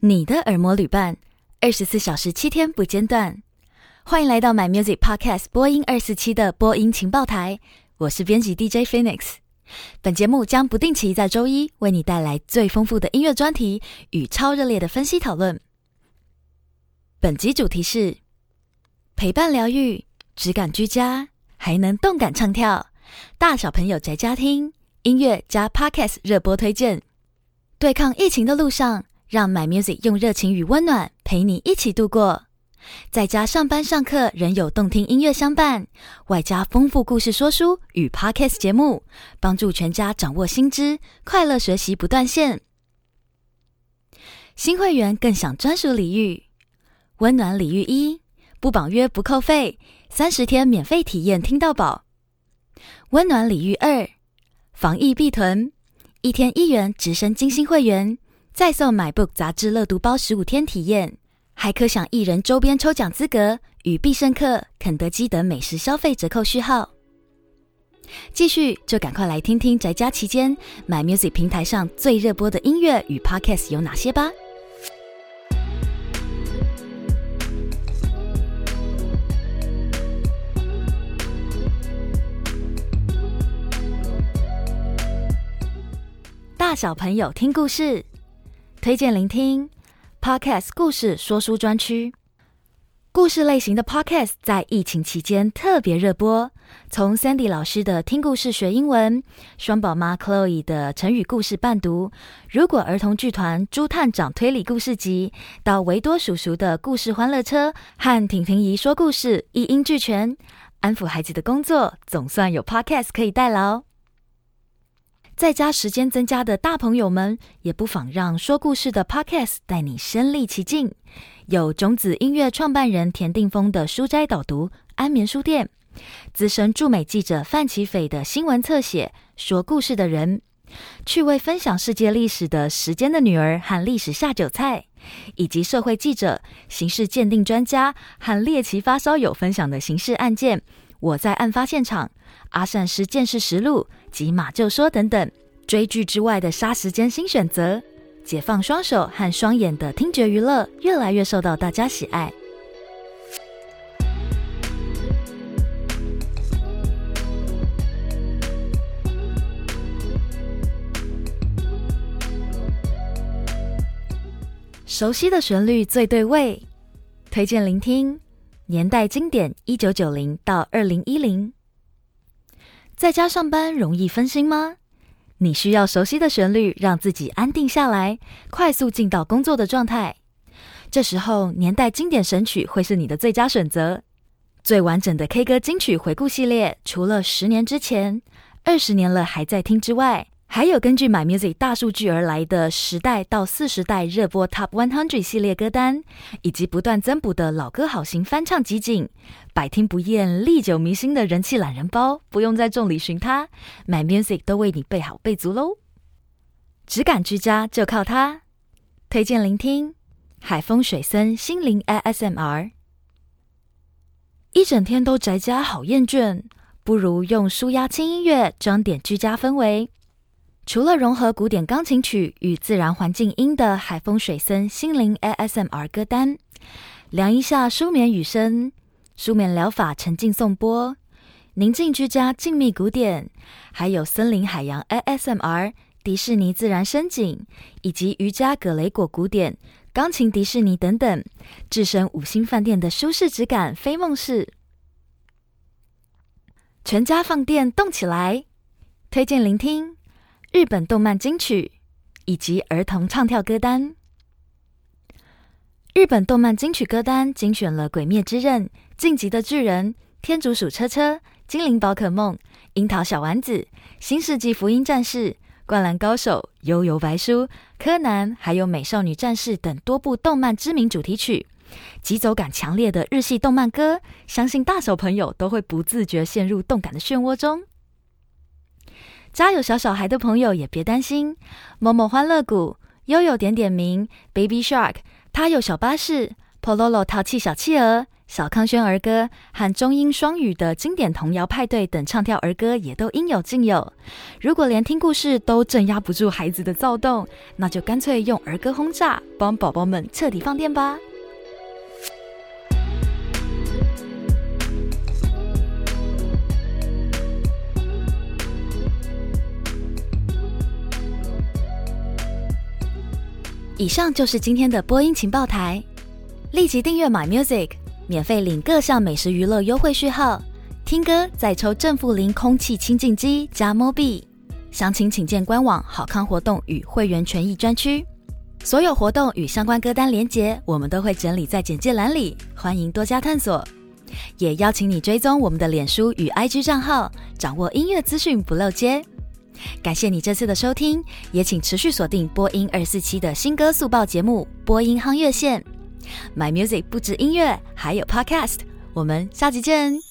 你的耳膜旅伴，二十四小时七天不间断。欢迎来到 My Music Podcast 播音二四七的播音情报台，我是编辑 DJ Phoenix。本节目将不定期在周一为你带来最丰富的音乐专题与超热烈的分析讨论。本集主题是陪伴疗愈、质感居家，还能动感唱跳，大小朋友宅家听音乐加 Podcast 热播推荐。对抗疫情的路上。让 My Music 用热情与温暖陪你一起度过，在家上班上课仍有动听音乐相伴，外加丰富故事说书与 Podcast 节目，帮助全家掌握新知，快乐学习不断线。新会员更享专属礼遇，温暖礼遇一，不绑约不扣费，三十天免费体验听到饱。温暖礼遇二，防疫必囤，一天一元直升金星会员。再送 MyBook 杂志乐读包十五天体验，还可享艺人周边抽奖资格与必胜客、肯德基等美食消费折扣序号。继续就赶快来听听宅家期间 My Music 平台上最热播的音乐与 Podcast 有哪些吧。大小朋友听故事。推荐聆听 Podcast 故事说书专区，故事类型的 Podcast 在疫情期间特别热播。从 Sandy 老师的听故事学英文，双宝妈 Chloe 的成语故事伴读，如果儿童剧团朱探长推理故事集，到维多叔叔的故事欢乐车和婷婷姨说故事一应俱全，安抚孩子的工作总算有 Podcast 可以代劳。在家时间增加的大朋友们，也不妨让说故事的 Podcast 带你身历其境。有种子音乐创办人田定峰的书斋导读，安眠书店；资深驻美记者范琪斐的新闻侧写，说故事的人；趣味分享世界历史的时间的女儿和历史下酒菜；以及社会记者、刑事鉴定专家和猎奇发烧友分享的刑事案件。我在案发现场，阿善师鉴识实录及马就说等等，追剧之外的杀时间新选择，解放双手和双眼的听觉娱乐，越来越受到大家喜爱。熟悉的旋律最对味，推荐聆听。年代经典，一九九零到二零一零。在家上班容易分心吗？你需要熟悉的旋律，让自己安定下来，快速进到工作的状态。这时候，年代经典神曲会是你的最佳选择。最完整的 K 歌金曲回顾系列，除了十年之前、二十年了还在听之外，还有根据 My Music 大数据而来的十代到四十代热播 Top One Hundred 系列歌单，以及不断增补的老歌好行翻唱集锦，百听不厌、历久弥新的人气懒人包，不用再众里寻他，My Music 都为你备好备足喽。质感居家就靠它，推荐聆听海风水森心灵 ASMR。一整天都宅家好厌倦，不如用舒压轻音乐装点居家氛围。除了融合古典钢琴曲与自然环境音的海风水森心灵 ASMR 歌单，量一下舒眠雨声，舒眠疗法沉浸颂钵，宁静居家静谧古典，还有森林海洋 ASMR 迪士尼自然声景，以及瑜伽葛雷果古典钢琴迪士尼等等，置身五星饭店的舒适质感非梦式。全家放电动起来，推荐聆听。日本动漫金曲以及儿童唱跳歌单。日本动漫金曲歌单精选了《鬼灭之刃》、《进击的巨人》、《天竺鼠车车》、《精灵宝可梦》、《樱桃小丸子》、《新世纪福音战士》、《灌篮高手》、《幽游白书》、《柯南》，还有《美少女战士》等多部动漫知名主题曲，节奏感强烈的日系动漫歌，相信大小朋友都会不自觉陷入动感的漩涡中。家有小小孩的朋友也别担心，某某欢乐谷、悠悠点点名、Baby Shark、他有小巴士、Pololo 淘气小企鹅、小康轩儿歌和中英双语的经典童谣派对等唱跳儿歌也都应有尽有。如果连听故事都镇压不住孩子的躁动，那就干脆用儿歌轰炸，帮宝宝们彻底放电吧。以上就是今天的播音情报台，立即订阅 My Music，免费领各项美食娱乐优惠序号，听歌再抽正负零空气清净机加 Mobi，详情请见官网好康活动与会员权益专区，所有活动与相关歌单连结我们都会整理在简介栏里，欢迎多加探索，也邀请你追踪我们的脸书与 IG 账号，掌握音乐资讯不漏接。感谢你这次的收听，也请持续锁定播音二四七的新歌速报节目《播音夯乐线》。My Music 不止音乐，还有 Podcast。我们下集见。